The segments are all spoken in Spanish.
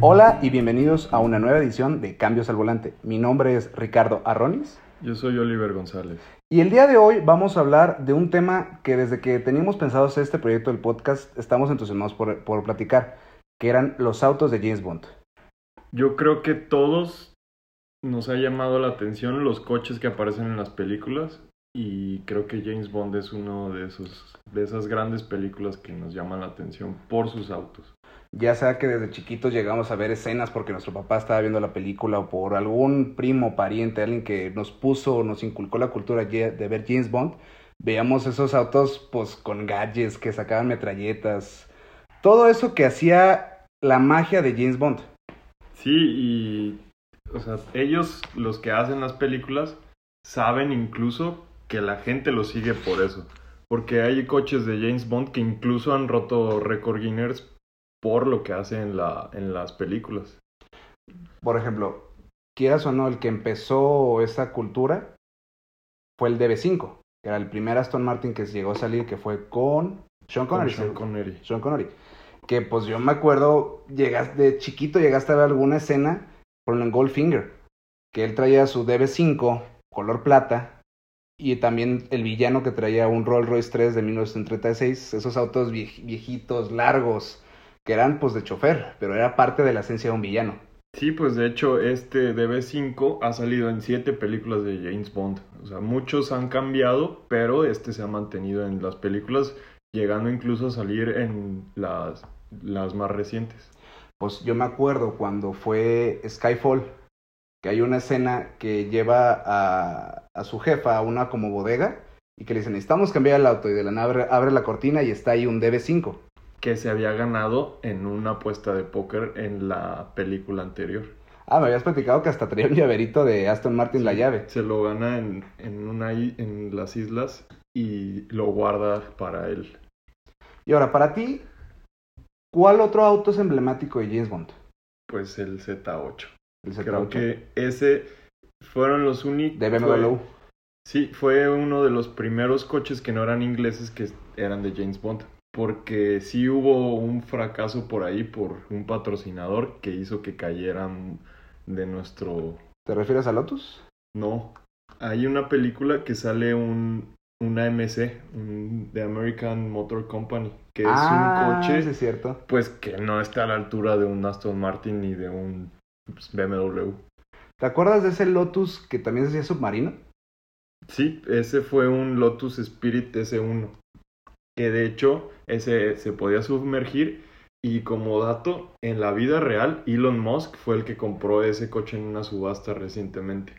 Hola y bienvenidos a una nueva edición de Cambios al Volante. Mi nombre es Ricardo Arronis. Yo soy Oliver González. Y el día de hoy vamos a hablar de un tema que desde que teníamos pensado hacer este proyecto del podcast estamos entusiasmados por, por platicar, que eran los autos de James Bond. Yo creo que todos nos ha llamado la atención los coches que aparecen en las películas y creo que James Bond es uno de esos de esas grandes películas que nos llaman la atención por sus autos. Ya sea que desde chiquitos llegamos a ver escenas porque nuestro papá estaba viendo la película o por algún primo, pariente, alguien que nos puso, nos inculcó la cultura de ver James Bond, veíamos esos autos pues con gadgets que sacaban metralletas, todo eso que hacía la magia de James Bond. Sí, y o sea, ellos los que hacen las películas saben incluso que la gente lo sigue por eso. Porque hay coches de James Bond que incluso han roto récord Guinness por lo que hace en, la, en las películas. Por ejemplo, quieras o no, el que empezó esa cultura fue el DB5, que era el primer Aston Martin que llegó a salir, que fue con Sean Connery. Con Sean Connery. Sean Connery. Que pues yo me acuerdo, llegaste, de chiquito llegaste a ver alguna escena con en Goldfinger, que él traía su DB5 color plata y también el villano que traía un Rolls Royce 3 de 1936, esos autos viejitos, largos, que eran pues de chofer, pero era parte de la esencia de un villano. Sí, pues de hecho este DB5 ha salido en siete películas de James Bond. O sea, muchos han cambiado, pero este se ha mantenido en las películas, llegando incluso a salir en las, las más recientes. Pues yo me acuerdo cuando fue Skyfall, que hay una escena que lleva a, a su jefa a una como bodega y que le dicen, necesitamos cambiar el auto y de la nave abre la cortina y está ahí un DB5 que se había ganado en una apuesta de póker en la película anterior. Ah, me habías platicado que hasta traía un llaverito de Aston Martin la llave. Se lo gana en, en, una, en las islas y lo guarda para él. Y ahora, para ti, ¿cuál otro auto es emblemático de James Bond? Pues el Z8. El Z8. Creo que ese fueron los únicos... De BMW. Fue, sí, fue uno de los primeros coches que no eran ingleses que eran de James Bond porque sí hubo un fracaso por ahí por un patrocinador que hizo que cayeran de nuestro... ¿Te refieres a Lotus? No, hay una película que sale un, una AMC, un, The American Motor Company, que es ah, un coche, es cierto. pues que no está a la altura de un Aston Martin ni de un pues, BMW. ¿Te acuerdas de ese Lotus que también decía submarino? Sí, ese fue un Lotus Spirit S1 que de hecho ese se podía sumergir y como dato, en la vida real, Elon Musk fue el que compró ese coche en una subasta recientemente.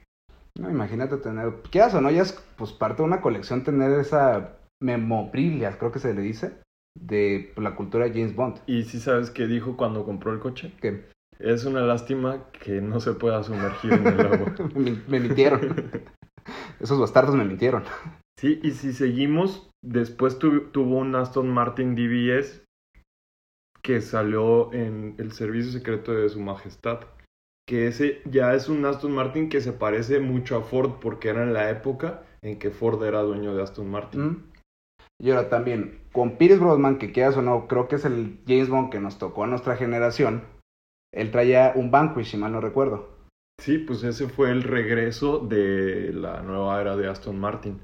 No, imagínate tener, ¿qué haces? no? Ya es pues parte de una colección tener esa memobrilia, creo que se le dice, de la cultura de James Bond. ¿Y si sabes qué dijo cuando compró el coche? ¿Qué? Es una lástima que no se pueda sumergir en el agua. me, me mintieron. Esos bastardos me mintieron. Sí, y si seguimos, después tuvo un Aston Martin DBS que salió en el servicio secreto de su majestad. Que ese ya es un Aston Martin que se parece mucho a Ford porque era en la época en que Ford era dueño de Aston Martin. Mm. Y ahora también, con Pierce Brosnan, que quieras o no, creo que es el James Bond que nos tocó a nuestra generación, él traía un Vanquish, si mal no recuerdo. Sí, pues ese fue el regreso de la nueva era de Aston Martin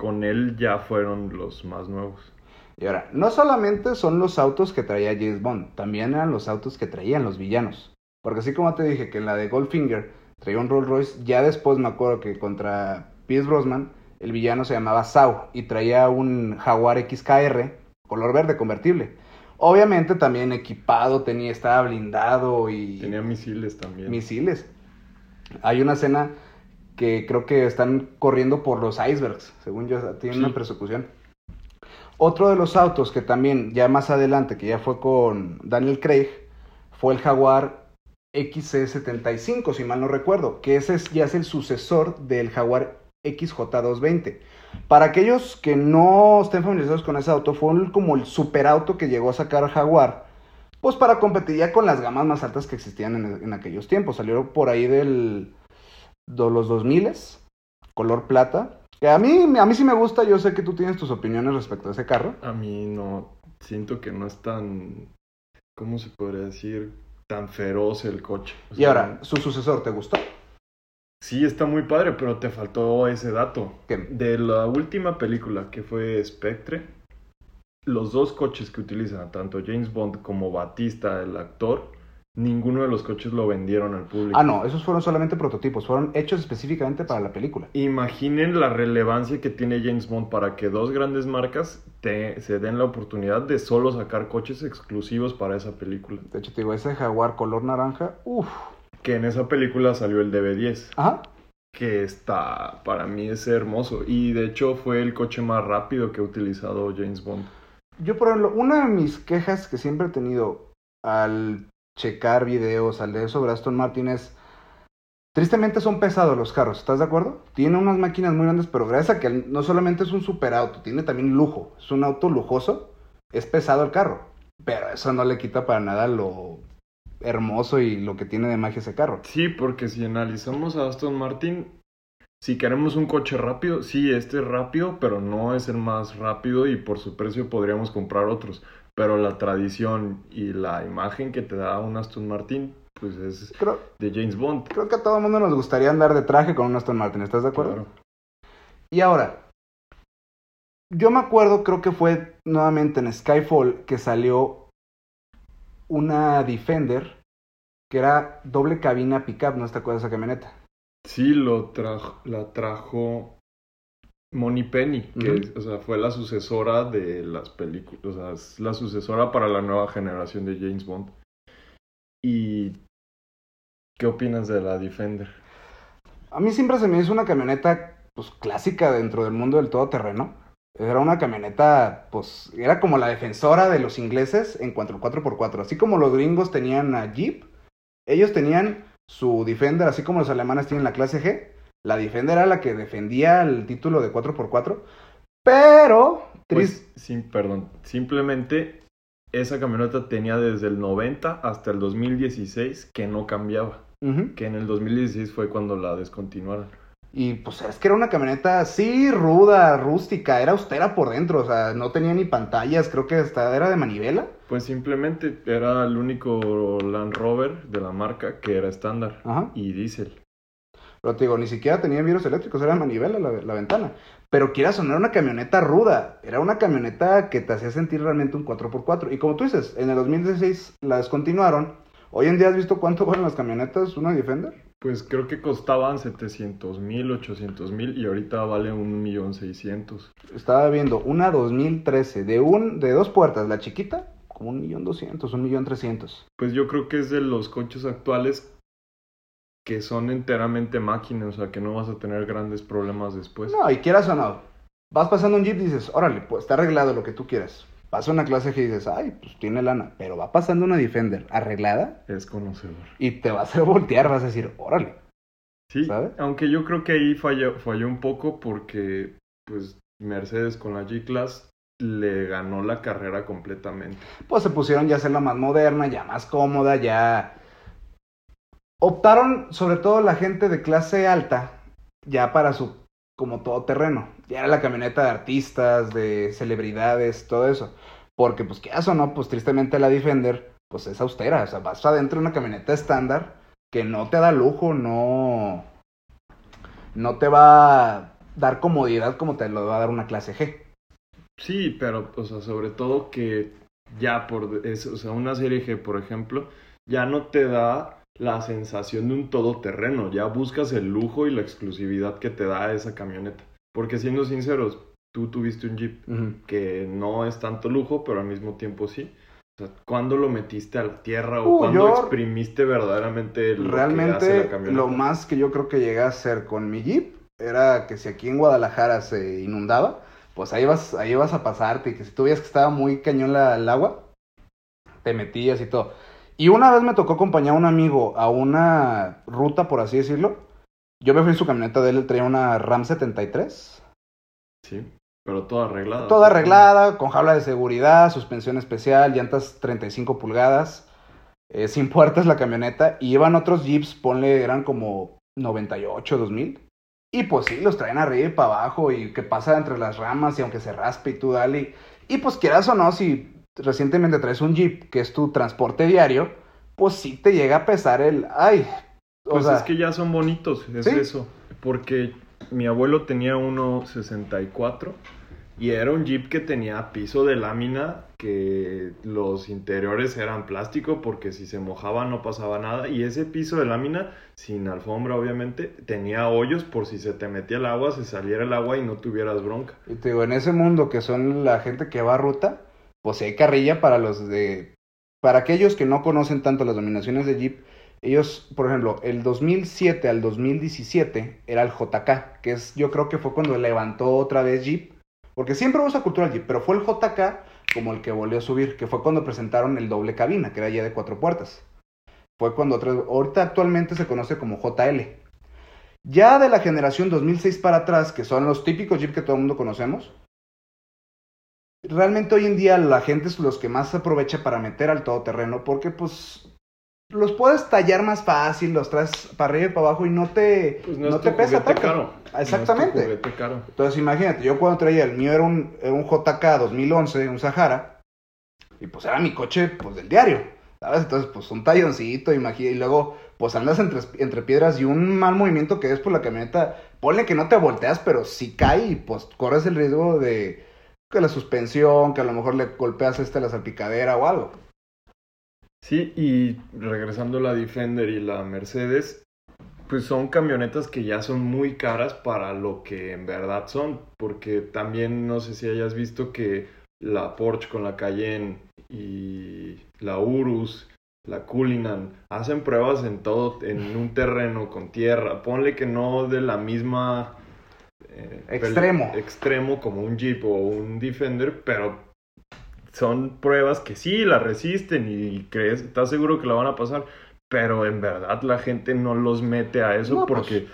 con él ya fueron los más nuevos. Y ahora, no solamente son los autos que traía James Bond, también eran los autos que traían los villanos. Porque así como te dije que en la de Goldfinger traía un Rolls Royce, ya después me acuerdo que contra Pierce Brosnan el villano se llamaba Sau y traía un Jaguar XKR color verde convertible. Obviamente también equipado, tenía, estaba blindado y... Tenía misiles también. Misiles. Hay una escena que creo que están corriendo por los icebergs, según yo, tienen una persecución. Otro de los autos que también, ya más adelante, que ya fue con Daniel Craig, fue el Jaguar XC75, si mal no recuerdo, que ese ya es el sucesor del Jaguar XJ220. Para aquellos que no estén familiarizados con ese auto, fue como el superauto que llegó a sacar Jaguar, pues para competir ya con las gamas más altas que existían en, en aquellos tiempos. Salieron por ahí del de los 2000 color plata. Que a mí, a mí sí me gusta, yo sé que tú tienes tus opiniones respecto a ese carro. A mí no, siento que no es tan, ¿cómo se podría decir? tan feroz el coche. O Y ahora, ¿su sucesor te gustó? Sí, está muy padre, pero te faltó ese dato. ¿Qué? De la última película que fue Spectre, los dos coches que utilizan, tanto James Bond como Batista, el actor, ninguno de los coches lo vendieron al público. Ah, no, esos fueron solamente prototipos, fueron hechos específicamente para la película. Imaginen la relevancia que tiene James Bond para que dos grandes marcas te- se den la oportunidad de solo sacar coches exclusivos para esa película. De hecho, te digo, ese jaguar color naranja, uff. Que en esa película salió el DB10, Ajá. que está, para mí es hermoso. Y de hecho fue el coche más rápido que ha utilizado James Bond. Yo, por ejemplo, una de mis quejas que siempre he tenido al checar videos, al leer sobre Aston Martin es, tristemente son pesados los carros, ¿estás de acuerdo? Tiene unas máquinas muy grandes, pero gracias a que no solamente es un superauto, tiene también lujo, es un auto lujoso, es pesado el carro, pero eso no le quita para nada lo hermoso y lo que tiene de magia ese carro. Sí, porque si analizamos a Aston Martin, si queremos un coche rápido, sí, este es rápido, pero no es el más rápido y por su precio podríamos comprar otros. Pero la tradición y la imagen que te da un Aston Martin, pues es Creo, de James Bond. creo que a todo el mundo nos gustaría andar de traje con un Aston Martin, ¿estás de acuerdo? Claro. Y ahora, yo me acuerdo, creo que fue nuevamente en Skyfall que salió una Defender que era doble cabina pickup, ¿no te acuerdas de esa camioneta? Sí, lo trajo, la trajo Moni Penny, que o sea, fue la sucesora de las películas, o sea, es la sucesora para la nueva generación de James Bond. ¿Y qué opinas de la Defender? A mí siempre se me hizo una camioneta pues clásica dentro del mundo del todoterreno. Era una camioneta, pues, era como la defensora de los ingleses en cuanto al 4x4. Así como los gringos tenían a Jeep, ellos tenían su Defender, así como los alemanes tienen la clase G. La Defender era la que defendía el título de 4x4. Pero, tris- Pues, sí, perdón, simplemente esa camioneta tenía desde el 90 hasta el 2016 que no cambiaba, que en el 2016 fue cuando la descontinuaron. Y pues es que era una camioneta, sí, ruda, rústica, era austera por dentro, o sea, no tenía ni pantallas, creo que hasta era de manivela. Pues simplemente era el único Land Rover de la marca que era estándar Ajá. y diésel. Pero te digo, ni siquiera tenía virus eléctricos, era manivela la, la ventana. Pero quieras sonar una camioneta ruda, era una camioneta que te hacía sentir realmente un 4x4. Y como tú dices, en el 2016 la descontinuaron. Hoy en día has visto cuánto valen las camionetas, una Defender. Pues creo que costaban 700 mil, 800 mil y ahorita vale un millón seiscientos. Estaba viendo una 2013 de un de dos puertas, la chiquita, como un millón doscientos, un millón trescientos. Pues yo creo que es de los coches actuales que son enteramente máquinas, o sea que no vas a tener grandes problemas después. No, y quieras o no, vas pasando un Jeep y dices, órale, pues está arreglado lo que tú quieras. Pasa una clase que dices, ay, pues tiene lana. Pero va pasando una Defender arreglada Es conocedor. y te va a voltear, vas a decir, órale. Sí, ¿Sabe? aunque yo creo que ahí falló, falló un poco porque pues Mercedes con la G-Class le ganó la carrera completamente. Pues se pusieron ya a hacerla más moderna, ya más cómoda, ya... Optaron, sobre todo la gente de clase alta, ya para su, como todo terreno. Ya era la camioneta de artistas, de celebridades, todo eso. Porque, pues, qué o no, pues tristemente la Defender, pues es austera. O sea, vas adentro de una camioneta estándar que no te da lujo, no... No te va a dar comodidad como te lo va a dar una clase G. Sí, pero, o sea, sobre todo que ya por o sea, una serie G, por ejemplo, ya no te da la sensación de un todoterreno, ya buscas el lujo y la exclusividad que te da esa camioneta. Porque siendo sinceros, tú tuviste un Jeep que no es tanto lujo, pero al mismo tiempo sí. O sea, ¿cuándo lo metiste a la tierra o Uh, cuándo exprimiste verdaderamente lo que hace Realmente la camioneta? lo más que yo creo que llegué a hacer con mi Jeep era que si aquí en Guadalajara se inundaba, pues ahí vas, ahí vas a pasarte y que si tú veías que estaba muy cañón la- el agua, te metías y todo. Y una vez me tocó acompañar a un amigo a una ruta, por así decirlo. Yo me fui en su camioneta de él, traía una Ram 73. Sí, pero toda arreglada. Toda arreglada, con jaula de seguridad, suspensión especial, llantas 35 pulgadas, eh, sin puertas la camioneta. Y iban otros Jeeps, ponle, eran como 98, 2000. Y pues sí, los traen arriba y para abajo y que pasa entre las ramas y aunque se raspe y tú dale. Y pues quieras o no, si recientemente traes un Jeep que es tu transporte diario, pues sí te llega a pesar el, ay, o Pues sea, es que ya son bonitos, es ¿Sí? eso. Porque mi abuelo tenía uno 64 y era un Jeep que tenía piso de lámina, que los interiores eran plástico porque si se mojaba no pasaba nada. Y ese piso de lámina, sin alfombra obviamente, tenía hoyos por si se te metía el agua, se saliera el agua y no tuvieras bronca. y te digo, en ese mundo que son la gente que va a ruta, hay carrilla para los de, para aquellos que no conocen tanto las dominaciones de Jeep, ellos, por ejemplo, el 2007 al 2017 era el JK, que es, yo creo que fue cuando levantó otra vez Jeep, porque siempre hubo esa cultura del Jeep, pero fue el JK como el que volvió a subir, que fue cuando presentaron el doble cabina, que era ya de cuatro puertas. Fue cuando otra, ahorita actualmente se conoce como JL. Ya de la generación 2006 para atrás, que son los típicos Jeep que todo el mundo conocemos, realmente hoy en día la gente es los que más se aprovecha para meter al todoterreno, porque pues los puedes tallar más fácil, los traes para arriba y para abajo y no te, Pues no no, te pesa tanto. caro. Exactamente. No es caro. Entonces imagínate, yo cuando traía el mío era un, un JK 2011, un Sahara, y pues era mi coche pues del diario, ¿sabes? Entonces pues un talloncito, imagínate, y luego pues andas entre, entre piedras y un mal movimiento que es por la camioneta, ponle que no te volteas, pero si cae y pues corres el riesgo de que la suspensión, que a lo mejor le golpeas este la salpicadera o algo. Sí, y regresando a la Defender y la Mercedes, pues son camionetas que ya son muy caras para lo que en verdad son, porque también no sé si hayas visto que la Porsche con la Cayenne y la Urus, la Cullinan, hacen pruebas en todo, en un terreno con tierra, ponle que no de la misma... eh, Extremo. Extremo como un Jeep o un Defender, pero son pruebas que sí la resisten y crees, estás seguro que la van a pasar, pero en verdad la gente no los mete a eso No, pues. porque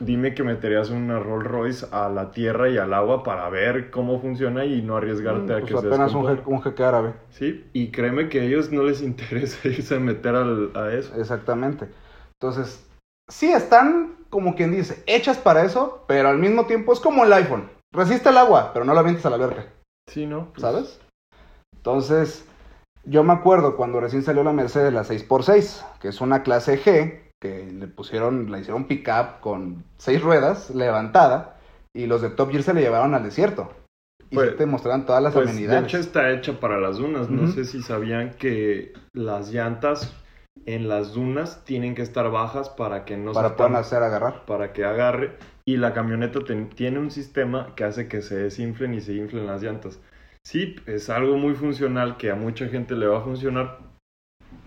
dime que meterías una Rolls Royce a la tierra y al agua para ver cómo funciona y no arriesgarte a Pues que se apenas un, descomponga. je- un jeque árabe. Sí, y créeme que a ellos no les interesa irse a meter al- a eso. Exactamente. Entonces, sí están, como quien dice, hechas para eso, pero al mismo tiempo es como el iPhone. Resiste el agua, pero no la avientes a la alberca, Sí, ¿no? Pues, ¿sabes? Entonces, yo me acuerdo cuando recién salió la Mercedes, la 6x6, que es una clase G, que le pusieron, la hicieron pick-up con seis ruedas, levantada, y los de Top Gear se le llevaron al desierto. Y Pues- te mostraron todas las Pues de amenidades. hecho está hecha para las dunas. No sé si sabían que las llantas en las dunas tienen que estar bajas para que no se para poder estampen. hacer agarrar. para que agarre y la camioneta tiene un sistema que hace que se desinflen y se inflen las llantas. Sí, es algo muy funcional que a mucha gente le va a funcionar,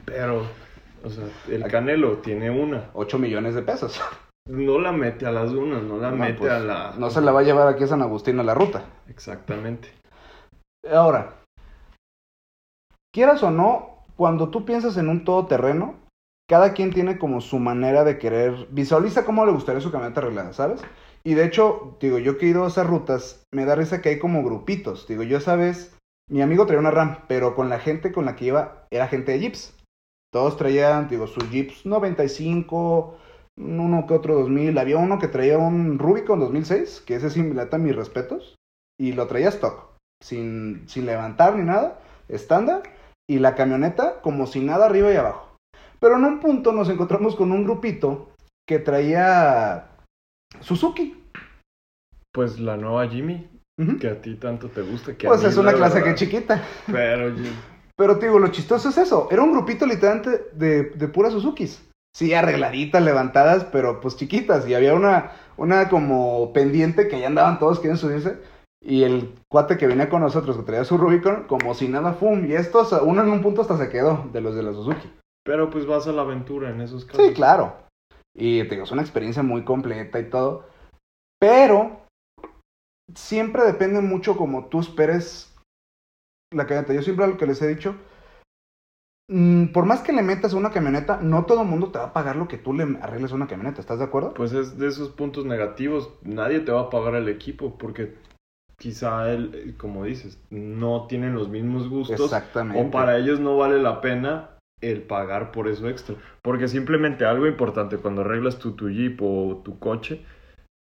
pero, o sea, el Canelo tiene una. 8 millones de pesos. No la mete a las dunas, no la No, mete pues, a la... No se la va a llevar aquí a San Agustín a la ruta. Exactamente. Ahora, quieras o no, cuando tú piensas en un todoterreno, cada quien tiene como su manera de querer, visualiza cómo le gustaría su camioneta arreglada, ¿sabes? Y de hecho, digo, yo que he ido a esas rutas, me da risa que hay como grupitos. Digo, yo esa vez, mi amigo traía una RAM, pero con la gente con la que iba era gente de Jeeps. Todos traían, digo, sus Jeeps 95, uno que otro 2000. Había uno que traía un Rubicon 2006, que ese sí me lata mis respetos, y lo traía stock sin, sin levantar ni nada, estándar, y la camioneta como si nada arriba y abajo. Pero en un punto nos encontramos con un grupito que traía Suzuki. Pues la nueva Jimmy, que a ti tanto te gusta. Que a Pues mí, es una la clase que verdad, chiquita. Pero Pero te digo, lo chistoso es eso. Era un grupito literalmente de, de puras Suzukis. Sí, arregladitas, levantadas, pero pues chiquitas. Y había una, una como pendiente que ya andaban todos queriendo subirse. Y el cuate que venía con nosotros, que traía su Rubicon, como si nada, fum. Y estos, uno en un punto hasta se quedó, de los de la Suzuki. pero pues vas a la aventura en esos casos. Sí, claro. Y te digo, es una experiencia muy completa y todo. Pero siempre depende mucho como tú esperes la camioneta. Yo siempre lo que les he dicho, mm, por más que le metas a una camioneta, no todo el mundo te va a pagar lo que tú le arregles a una camioneta. ¿Estás de acuerdo? Pues es de esos puntos negativos. Nadie te va a pagar el equipo porque quizá él, como dices, no tienen los mismos gustos Exactamente. o para ellos no vale la pena el pagar por eso extra. Porque simplemente algo importante cuando arreglas tu, tu Jeep o tu coche,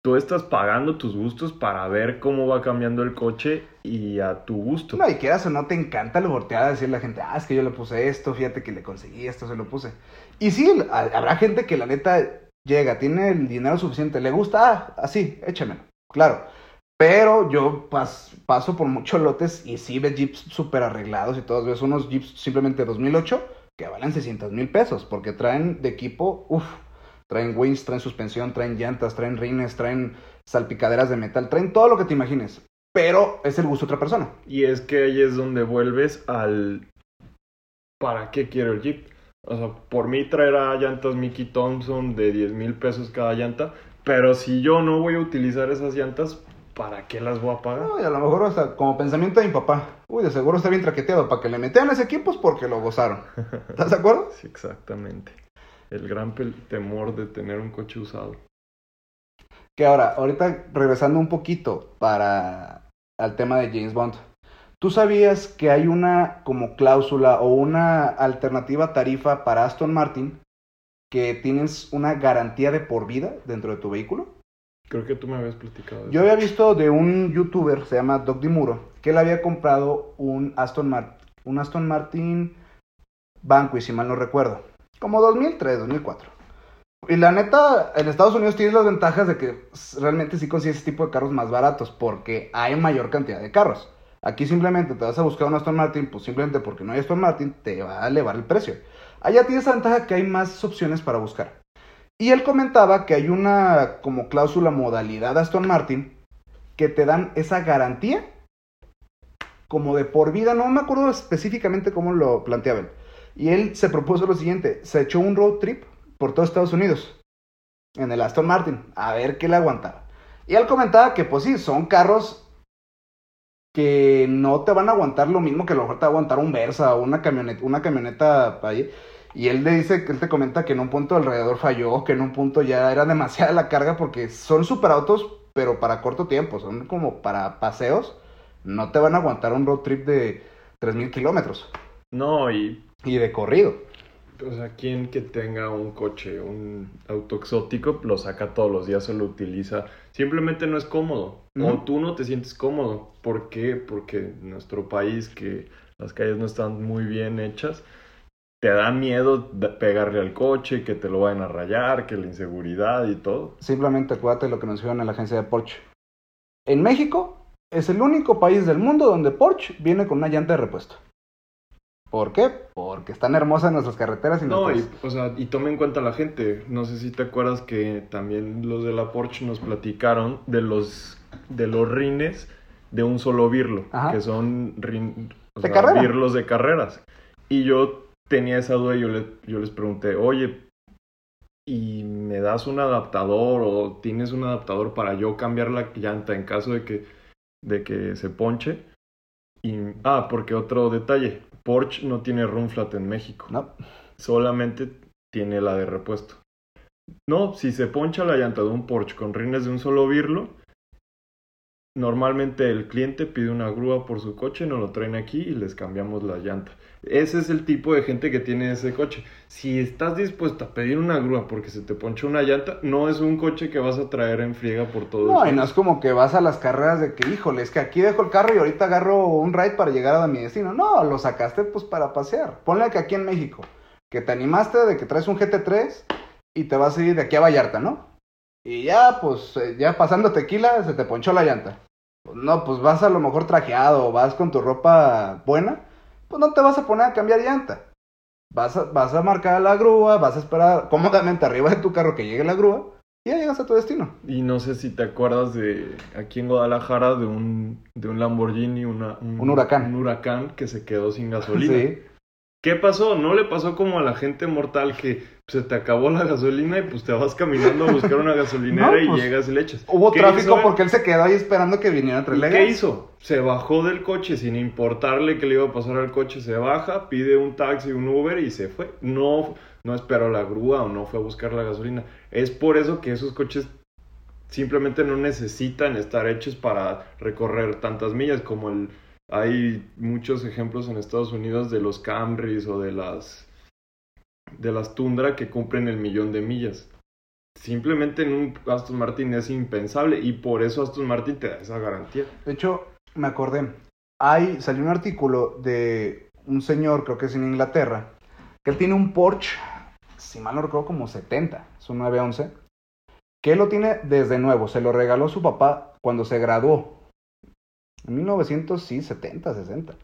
tú estás pagando tus gustos para ver cómo va cambiando el coche y a tu gusto. No, y quieras o no, te encanta lo voltear a decirle a la gente, ah, es que yo le puse esto, fíjate que le conseguí esto, se lo puse. Y sí, habrá gente que la neta llega, tiene el dinero suficiente, le gusta, ah, así, échamelo, claro. Pero yo paso por muchos lotes y sí ves jeeps súper arreglados y todos ves unos jeeps simplemente 2008 que valen 600 mil pesos porque traen de equipo, uff, traen wings, traen suspensión, traen llantas, traen rines, traen salpicaderas de metal, traen todo lo que te imagines. Pero es el gusto de otra persona. Y es que ahí es donde vuelves al ¿para qué quiero el Jeep? O sea, por mí traerá llantas Mickey Thompson de 10 mil pesos cada llanta, pero si yo no voy a utilizar esas llantas, ¿para qué las voy a pagar? No, y a lo mejor hasta como pensamiento de mi papá, uy, de seguro está bien traqueteado, para que le metan ese equipos porque lo gozaron. ¿Estás de acuerdo? sí, exactamente. El gran temor de tener un coche usado. Que ahora, ahorita regresando un poquito para al tema de James Bond. ¿Tú sabías que hay una como cláusula o una alternativa tarifa para Aston Martin que tienes una garantía de por vida dentro de tu vehículo? Creo que tú me habías platicado. Yo había visto de un youtuber, se llama Doc Dimuro, que él había comprado un Aston, un Aston Martin Banco, si mal no recuerdo. Como 2003, 2004. Y la neta, en Estados Unidos tienes las ventajas de que realmente sí consigues ese tipo de carros más baratos, porque hay mayor cantidad de carros. Aquí simplemente te vas a buscar un Aston Martin, pues simplemente porque no hay Aston Martin, te va a elevar el precio. Allá tienes la ventaja que hay más opciones para buscar. Y él comentaba que hay una como cláusula modalidad Aston Martin que te dan esa garantía como de por vida, no me acuerdo específicamente cómo lo planteaba él. Y él se propuso lo siguiente, se echó un road trip por todo Estados Unidos en el Aston Martin, a ver qué le aguantaba. Y él comentaba que pues sí, son carros que no te van a aguantar lo mismo que a lo mejor te va a aguantar un Versa o una camioneta, una camioneta ahí. Y él le dice, que él te comenta que en un punto alrededor falló, que en un punto ya era demasiada la carga porque son superautos, pero para corto tiempo, son como para paseos. No te van a aguantar un road trip de 3.000 kilómetros. No, y... Y de corrido. O sea, quien que tenga un coche, un auto exótico, lo saca todos los días o lo utiliza. Simplemente no es cómodo. O tú no te sientes cómodo. ¿Por qué? Porque en nuestro país, que las calles no están muy bien hechas, te da miedo pegarle al coche, que te lo vayan a rayar, que la inseguridad y todo. Simplemente acuérdate lo que nos dijeron en la agencia de Porsche. En México es el único país del mundo donde Porsche viene con una llanta de repuesto. ¿Por qué? Porque están hermosas nuestras carreteras y No, y, o sea, y tome en cuenta la gente. No sé si te acuerdas que también los de la Porsche nos platicaron de los, de los rines de un solo birlo, que son rin, birlos de carreras. Y yo tenía esa duda y yo, yo les pregunté, oye, ¿y me das un adaptador o tienes un adaptador para yo cambiar la llanta en caso de que, de que se ponche? Y, ah, porque otro detalle, Porsche no tiene run flat en México. No. Solamente tiene la de repuesto. No, si se poncha la llanta de un Porsche con rines de un solo birlo, Normalmente el cliente pide una grúa por su coche, nos lo traen aquí y les cambiamos la llanta. Ese es el tipo de gente que tiene ese coche. Si estás dispuesto a pedir una grúa porque se te ponchó una llanta, no es un coche que vas a traer en friega por todo No, y no es como que vas a las carreras de que, híjole, es que aquí dejo el carro y ahorita agarro un ride para llegar a mi destino. No, lo sacaste pues para pasear. Ponle que aquí en México, que te animaste de que traes un GT3 y te vas a ir de aquí a Vallarta, ¿no? Y ya, pues, eh, ya pasando tequila, se te ponchó la llanta. No, pues vas a lo mejor trajeado, vas con tu ropa buena, pues no te vas a poner a cambiar llanta. Vas a, vas a marcar la grúa, vas a esperar cómodamente arriba de tu carro que llegue la grúa y ya llegas a tu destino. Y no sé si te acuerdas de aquí en Guadalajara de un, de un Lamborghini, una, un, un huracán. Un huracán que se quedó sin gasolina. Sí. ¿Qué pasó? No le pasó como a la gente mortal que se te acabó la gasolina y pues te vas caminando a buscar una gasolinera y pues, llegas y le echas. Hubo tráfico porque él se quedó ahí esperando que viniera a traerle ¿Qué hizo? Se bajó del coche sin importarle que le iba a pasar al coche, se baja, pide un taxi, un Uber y se fue. No, no esperó la grúa o no fue a buscar la gasolina. Es por eso que esos coches simplemente no necesitan estar hechos para recorrer tantas millas como el hay muchos ejemplos en Estados Unidos de los Camrys o de las de las Tundra que cumplen el millón de millas. simplemente en un Aston Martin es impensable y por eso Aston Martin te da esa garantía. De hecho, me acordé, hay, salió un artículo de un señor, creo que es en Inglaterra, que él tiene un Porsche, si mal no recuerdo, como 70, es un 911, que él lo tiene desde nuevo, se lo regaló su papá cuando se graduó, en 1970, 60,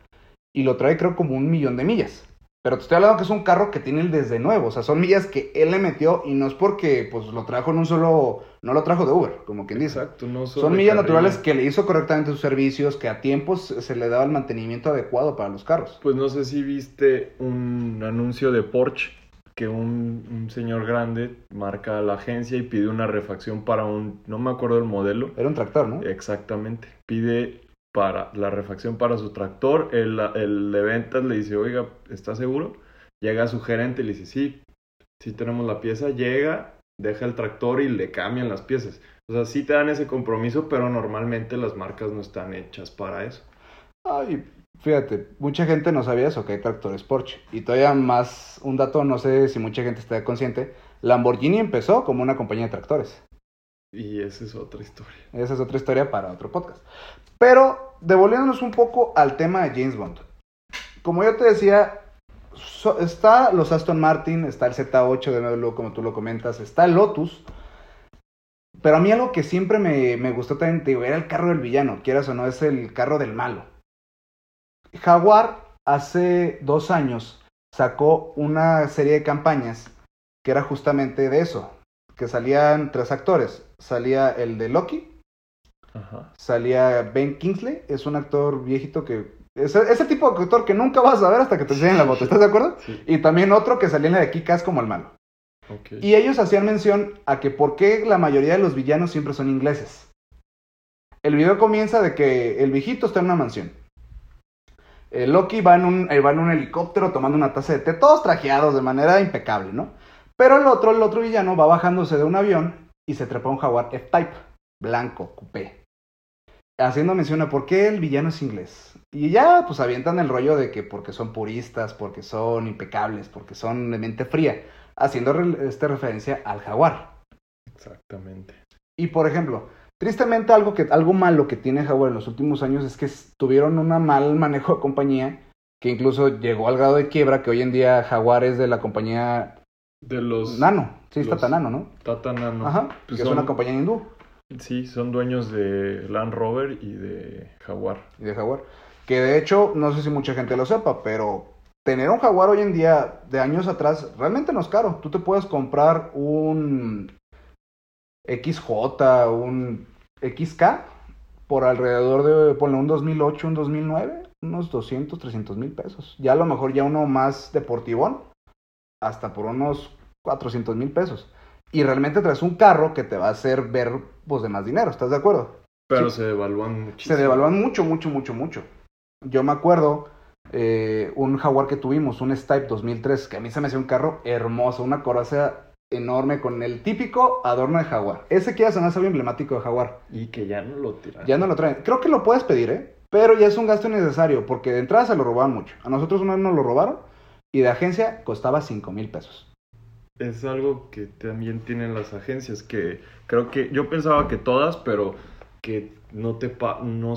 y lo trae creo como un millón de millas. Pero te estoy hablando que es un carro que tiene el desde nuevo. O sea, son millas que él le metió y no es porque pues lo trajo en un solo. No lo trajo de Uber, como quien dice. Exacto, no Son millas naturales que le hizo correctamente sus servicios, que a tiempos se le daba el mantenimiento adecuado para los carros. Pues no sé si viste un anuncio de Porsche que un, un señor grande marca a la agencia y pide una refacción para un. No me acuerdo el modelo. Era un tractor, ¿no? Exactamente. Pide para la refacción para su tractor. El, el de ventas le dice, oiga, ¿está seguro? Llega su gerente y le dice, sí, sí tenemos la pieza. Llega, deja el tractor y le cambian las piezas. O sea, sí te dan ese compromiso, pero normalmente las marcas no están hechas para eso. Ay, fíjate, mucha gente no sabía eso, que hay tractores Porsche. Y todavía más, un dato, no sé si mucha gente está consciente, Lamborghini empezó como una compañía de tractores. Y esa es otra historia. Esa es otra historia para otro podcast. Pero devolviéndonos un poco al tema de James Bond. Como yo te decía, está los Aston Martin, está el Z8 de nuevo, como tú lo comentas, está el Lotus. Pero a mí algo que siempre me, me gustó también, te digo, era el carro del villano, quieras o no, es el carro del malo. Jaguar hace dos años sacó una serie de campañas que era justamente de eso, que salían tres actores. Salía el de Loki, Ajá. salía Ben Kingsley, es un actor viejito que... Es ese tipo de actor que nunca vas a ver hasta que te enseñen la foto, ¿estás de acuerdo? Sí. Y también otro que salía en la de Kikas como el malo. Y ellos hacían mención a que por qué la mayoría de los villanos siempre son ingleses. El video comienza de que el viejito está en una mansión. El Loki va en, un, eh, va en un helicóptero tomando una taza de té, todos trajeados de manera impecable, ¿no? Pero el otro, el otro villano, va bajándose de un avión y se trepa a un jaguar F-Type, blanco, coupé. Haciendo mención a por qué el villano es inglés. Y ya, pues avientan el rollo de que porque son puristas, porque son impecables, porque son de mente fría, haciendo re- este referencia al jaguar. Exactamente. Y por ejemplo, tristemente algo, que, algo malo que tiene Jaguar en los últimos años es que tuvieron un mal manejo de compañía que incluso llegó al grado de quiebra que hoy en día Jaguar es de la compañía De los Nano. Sí, está los- tan Nano, ¿no? Tata Nano. Ajá, Pues que es una compañía hindú Sí, son dueños de Land Rover y de Jaguar. y de Jaguar. Que de hecho, no sé si mucha gente lo sepa, pero tener un Jaguar hoy en día, de años atrás, realmente no es caro. Tú te puedes comprar un XJ, un XK, por alrededor de, ponle un 2008, un 2009, unos 200, 300 mil pesos. Ya a lo mejor ya uno más deportivón, hasta por unos 400 mil pesos. Y realmente traes un carro que te va a hacer ver, pues, de más dinero, ¿estás de acuerdo? Pero Sí. se devalúan muchísimo. Se devalúan mucho, mucho, mucho, mucho. Yo me acuerdo eh, un Jaguar que tuvimos, un Stipe 2003, que a mí se me hacía un carro hermoso, una coraza enorme con el típico adorno de Jaguar. Ese que ya se me hace emblemático de Jaguar. Y que ya no lo tiran. Ya no lo traen. Creo que lo puedes pedir, ¿eh? Pero ya es un gasto innecesario, porque de entrada se lo robaban mucho. A nosotros una vez nos lo robaron y de agencia costaba 5 mil pesos. Es algo que también tienen las agencias, que creo que yo pensaba que todas, pero que no te pa- no,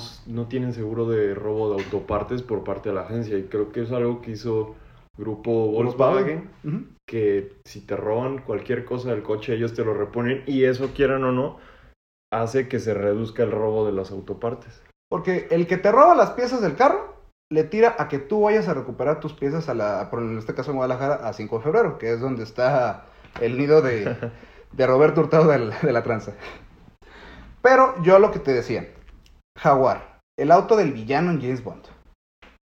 tienen seguro de robo de autopartes por parte de la agencia. Y creo que es algo que hizo Grupo Volkswagen, que si te roban cualquier cosa del coche, ellos te lo reponen y eso, quieran o no, hace que se reduzca el robo de las autopartes. Porque el que te roba las piezas del carro le tira a que tú vayas a recuperar tus piezas a la, por en este caso en Guadalajara, a 5 de febrero, que es donde está el nido de, de Roberto Hurtado de la, de la tranza. Pero yo lo que te decía, Jaguar, el auto del villano en James Bond.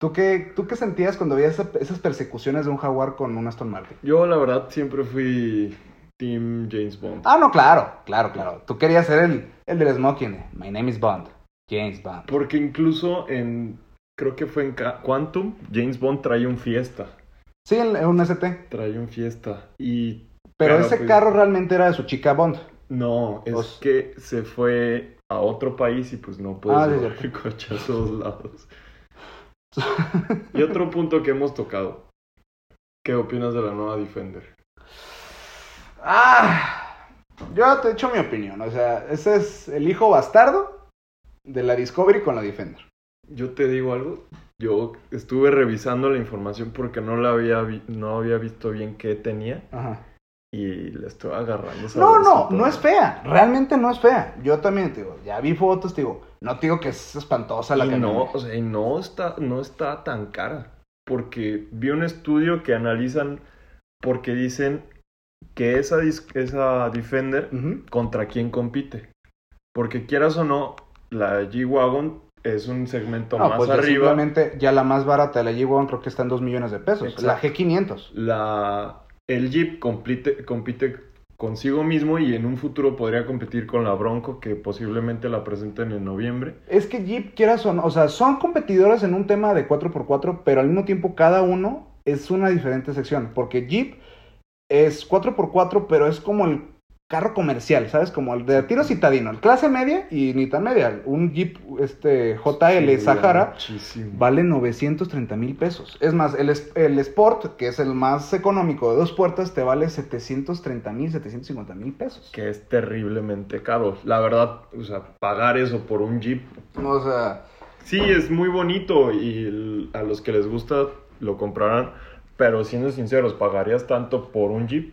¿Tú qué, tú qué sentías cuando veías esa- esas persecuciones de un Jaguar con un Aston Martin? Yo, la verdad, siempre fui Team James Bond. Ah, no, claro, claro, claro. Tú querías ser el, el del smoking. My name is Bond. James Bond. Porque incluso en, creo que fue en Quantum, James Bond trae un fiesta. Sí, en, en un ST. Trae un fiesta. Y Pero, Pero, ese pues- carro realmente era de su chica Bond. no, es Os- que se fue a otro país y pues no puedes Ah, llevar el coche a todos lados. y otro punto que hemos tocado. ¿Qué opinas de la nueva Defender? Ah, yo te he hecho mi opinión. O sea, ese es el hijo bastardo de la Discovery con la Defender. Yo te digo algo. Yo estuve revisando la información porque no la había, vi- no había visto bien qué tenía Ajá. y le estoy agarrando. No, no, no es fea. Realmente no es fea. Yo también te digo, ya vi fotos, te digo, no te digo que es espantosa la y no, camioneta. o sea, y no está, no está tan cara. Porque vi un estudio que analizan porque dicen que esa, esa Defender contra quién compite. Porque quieras o no, la G-Wagon es un segmento No, más pues arriba. simplemente ya la más barata de la G1 creo que está en 2 millones de pesos. Exacto. La G500. La, el Jeep compite, compite consigo mismo y en un futuro podría competir con la Bronco que posiblemente la presenten en noviembre. Es que Jeep, quieras o no, o sea, son competidores en un tema de 4x4, pero al mismo tiempo cada uno es una diferente sección. Porque Jeep es 4x4, pero es como el carro comercial, ¿sabes? Como el de tiro citadino, el clase media y ni tan media. Un Jeep este, JL Sí, Sahara muchísimo. vale 930 mil pesos. Es más, el, el Sport, que es el más económico de dos puertas, te vale 730 mil, 750 mil pesos. Que es terriblemente caro. La verdad, o sea, pagar eso por un Jeep. O sea, Sí, es muy bonito y a los que les gusta lo comprarán. Pero siendo sinceros, ¿pagarías tanto por un Jeep?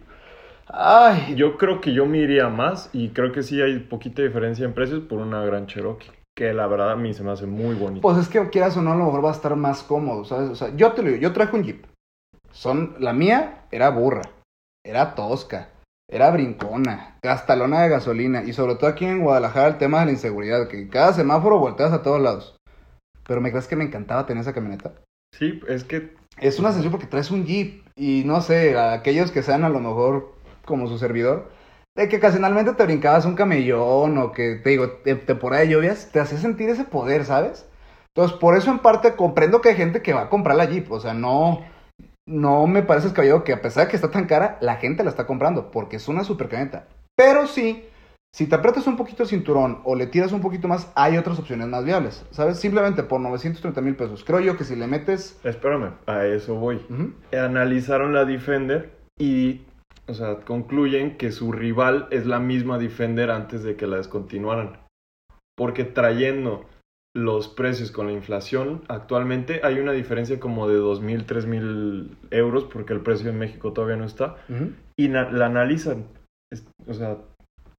Ay, Yo creo que yo me iría más y creo que sí hay poquita diferencia en precios por una gran Cherokee. Que la verdad a mí se me hace muy bonito. Pues es que quieras o no, a lo mejor va a estar más cómodo, ¿sabes? O sea, yo te lo digo, yo traje un Jeep. Son, la mía era burra, era tosca, era brincona, gastalona de gasolina. Y sobre todo aquí en Guadalajara el tema de la inseguridad, que cada semáforo volteas a todos lados. Pero me crees que me encantaba tener esa camioneta. Sí, es que Es una sensación porque traes un Jeep y no sé, a aquellos que sean a lo mejor como su servidor, de que ocasionalmente te brincabas un camellón o que te digo, te- temporada de lluvias, te hacía sentir ese poder, ¿sabes? Entonces, por eso en parte comprendo que hay gente que va a comprar la Jeep, o sea, no, no me parece escabellado que a pesar de que está tan cara, la gente la está comprando porque es una super camioneta. Pero sí, si te aprietas un poquito el cinturón o le tiras un poquito más, hay otras opciones más viables, ¿sabes? Simplemente por 930 mil pesos. Creo yo que si le metes... Espérame, a eso voy. Analizaron la Defender y, o sea, concluyen que su rival es la misma Defender antes de que la descontinuaran. Porque trayendo los precios con la inflación, actualmente hay una diferencia como de 2.000, 3.000 euros, porque el precio en México todavía no está, y la analizan. Es- o sea,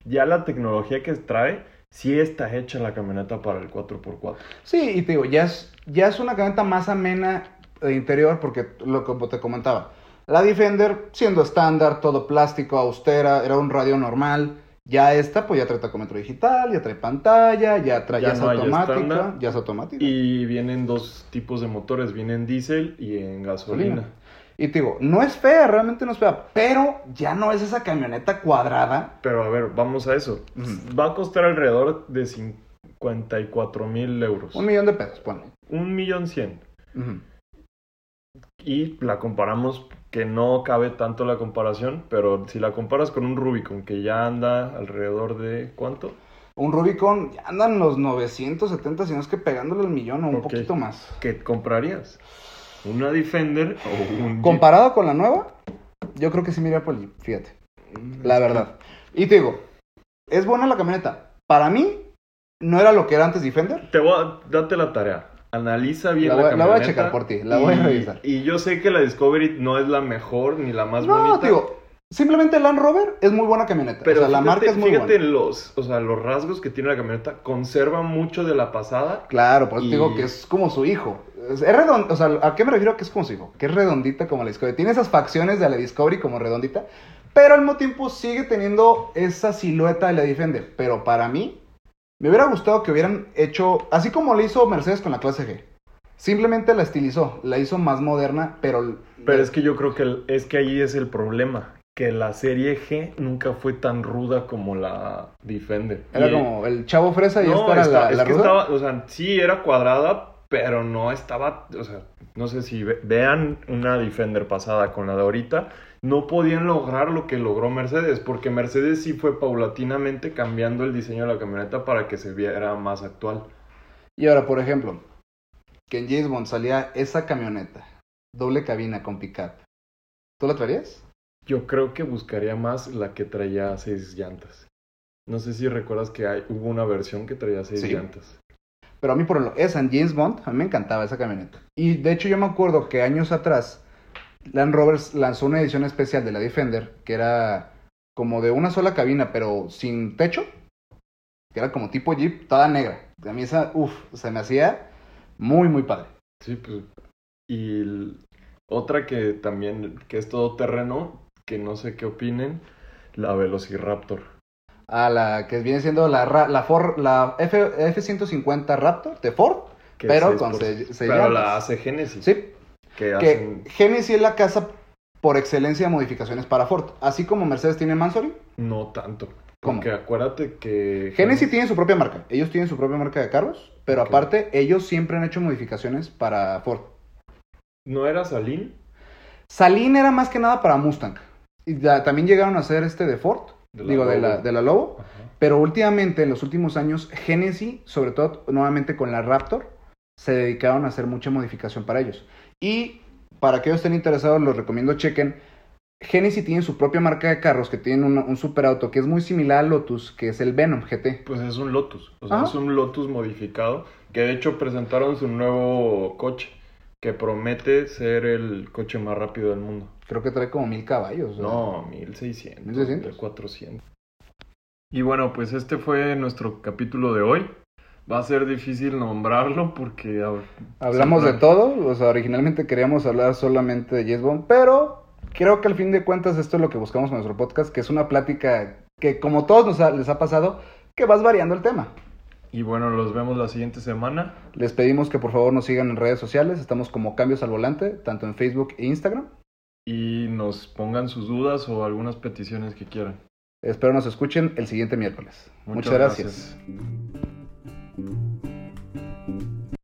ya la tecnología que trae, sí está hecha la camioneta para el 4x4. Sí, y te digo, ya es, ya es una camioneta más amena de interior porque lo como te comentaba. La Defender, siendo estándar, todo plástico, austera, era un radio normal. Ya esta, pues ya trae tacómetro digital, ya trae pantalla, ya trae Ya ya es no hay automática, estándar. ya es automática. Y vienen dos tipos de motores, vienen diésel y en gasolina. Y te digo, no es fea, realmente no es fea, pero ya no es esa camioneta cuadrada. Pero a ver, vamos a eso. Va a costar alrededor de 54 mil euros. Un millón de pesos, bueno. Un millón cien. Y la comparamos, que no cabe tanto la comparación, pero si la comparas con un Rubicon que ya anda alrededor de ¿cuánto? Un Rubicon, ya andan los 970, si no es que pegándole el millón o un poquito más. ¿Qué comprarías? ¿Una Defender o un Jeep? Comparado con la nueva, yo creo que sí me iría por el Jeep, fíjate. La verdad. Y te digo, es buena la camioneta. Para mí, no era lo que era antes Defender. Te voy a, date la tarea. Analiza bien La la, voy- la voy a camioneta. checar por ti, la voy a revisar. Y yo sé que la Discovery no es la mejor ni la más no, bonita. te digo, simplemente Land Rover es muy buena camioneta. Pero o sea, la fíjate, marca es muy fíjate buena. los, o sea, los rasgos que tiene la camioneta. Conserva mucho de la pasada. Claro, por eso Y- te digo que es como su hijo. Es, es redon- o sea, ¿a qué me refiero que es como su hijo? Que es redondita como la Discovery. Tiene esas facciones de la Discovery como redondita, pero al mismo tiempo sigue teniendo esa silueta de la Defender. Pero para mí, me hubiera gustado que hubieran hecho, así como lo hizo Mercedes con la clase G. Simplemente la estilizó, la hizo más moderna, pero... Pero es que yo creo que el- es que ahí es el problema. Que la serie G nunca fue tan ruda como la Defender. Era Y- como el chavo fresa y no, esta era está- la, es la que ruda. estaba, o sea, sí era cuadrada, pero no estaba, o sea, no sé si ve- vean una Defender pasada con la de ahorita, no podían lograr lo que logró Mercedes, porque Mercedes sí fue paulatinamente cambiando el diseño de la camioneta para que se viera más actual. Y ahora, por ejemplo, que en James Bond salía esa camioneta, doble cabina con pickup. ¿Tú la traerías? Yo creo que buscaría más la que traía seis llantas. No sé si recuerdas que hay, hubo una versión que traía seis Sí. llantas. Pero a mí, por ejemplo, esa en James Bond, a mí me encantaba esa camioneta. Y de hecho, yo me acuerdo que años atrás, Land Rovers lanzó una edición especial de la Defender, que era como de una sola cabina, pero sin techo. Que era como tipo Jeep, toda negra. A mí esa, uff, se me hacía muy, muy padre. Sí, pues. Y el- otra que también, que es todo terreno, que no sé qué opinen, la Velociraptor. A la que viene siendo la, la, Ford, la F, F-150 Raptor de Ford. Pero con se- se Pero la hace Genesis. Sí, Que que hacen. Genesis es la casa por excelencia de modificaciones para Ford. Así como Mercedes tiene Mansory, No tanto. ¿Cómo? Porque acuérdate que. Genesis tiene su propia marca. Ellos tienen su propia marca de carros, pero aparte ellos siempre han hecho modificaciones para Ford. ¿No era Salín? Saline era más que nada para Mustang. Y también llegaron a hacer este de Ford, De digo, de la, Lobo. de la Lobo. Ajá. Pero últimamente, en los últimos años, Genesis, sobre todo nuevamente con la Raptor, se dedicaron a hacer mucha modificación para ellos. Y para aquellos que estén interesados, los recomiendo chequen. Genesis tiene su propia marca de carros que tienen una- un superauto que es muy similar al Lotus, que es el Venom GT. Pues es un Lotus. O sea, Ajá. es un Lotus modificado. Que de hecho presentaron su nuevo coche. Que promete ser el coche más rápido del mundo. Creo que trae como mil caballos. o sea. No, 1600. 1600. 1400. Y bueno, pues este fue nuestro capítulo de hoy. Va a ser difícil nombrarlo porque. ver, Hablamos de todo, o sea, originalmente queríamos hablar solamente de Bond, pero creo que al fin de cuentas esto es lo que buscamos con nuestro podcast, que es una plática que como todos nos ha- les ha pasado, que vas variando el tema. Y bueno, los vemos la siguiente semana. Les pedimos que por favor nos sigan en redes sociales, estamos como Cambios al Volante, tanto en Facebook e Instagram. Y nos pongan sus dudas o algunas peticiones que quieran. Espero nos escuchen el siguiente miércoles. Muchas, Muchas gracias. gracias.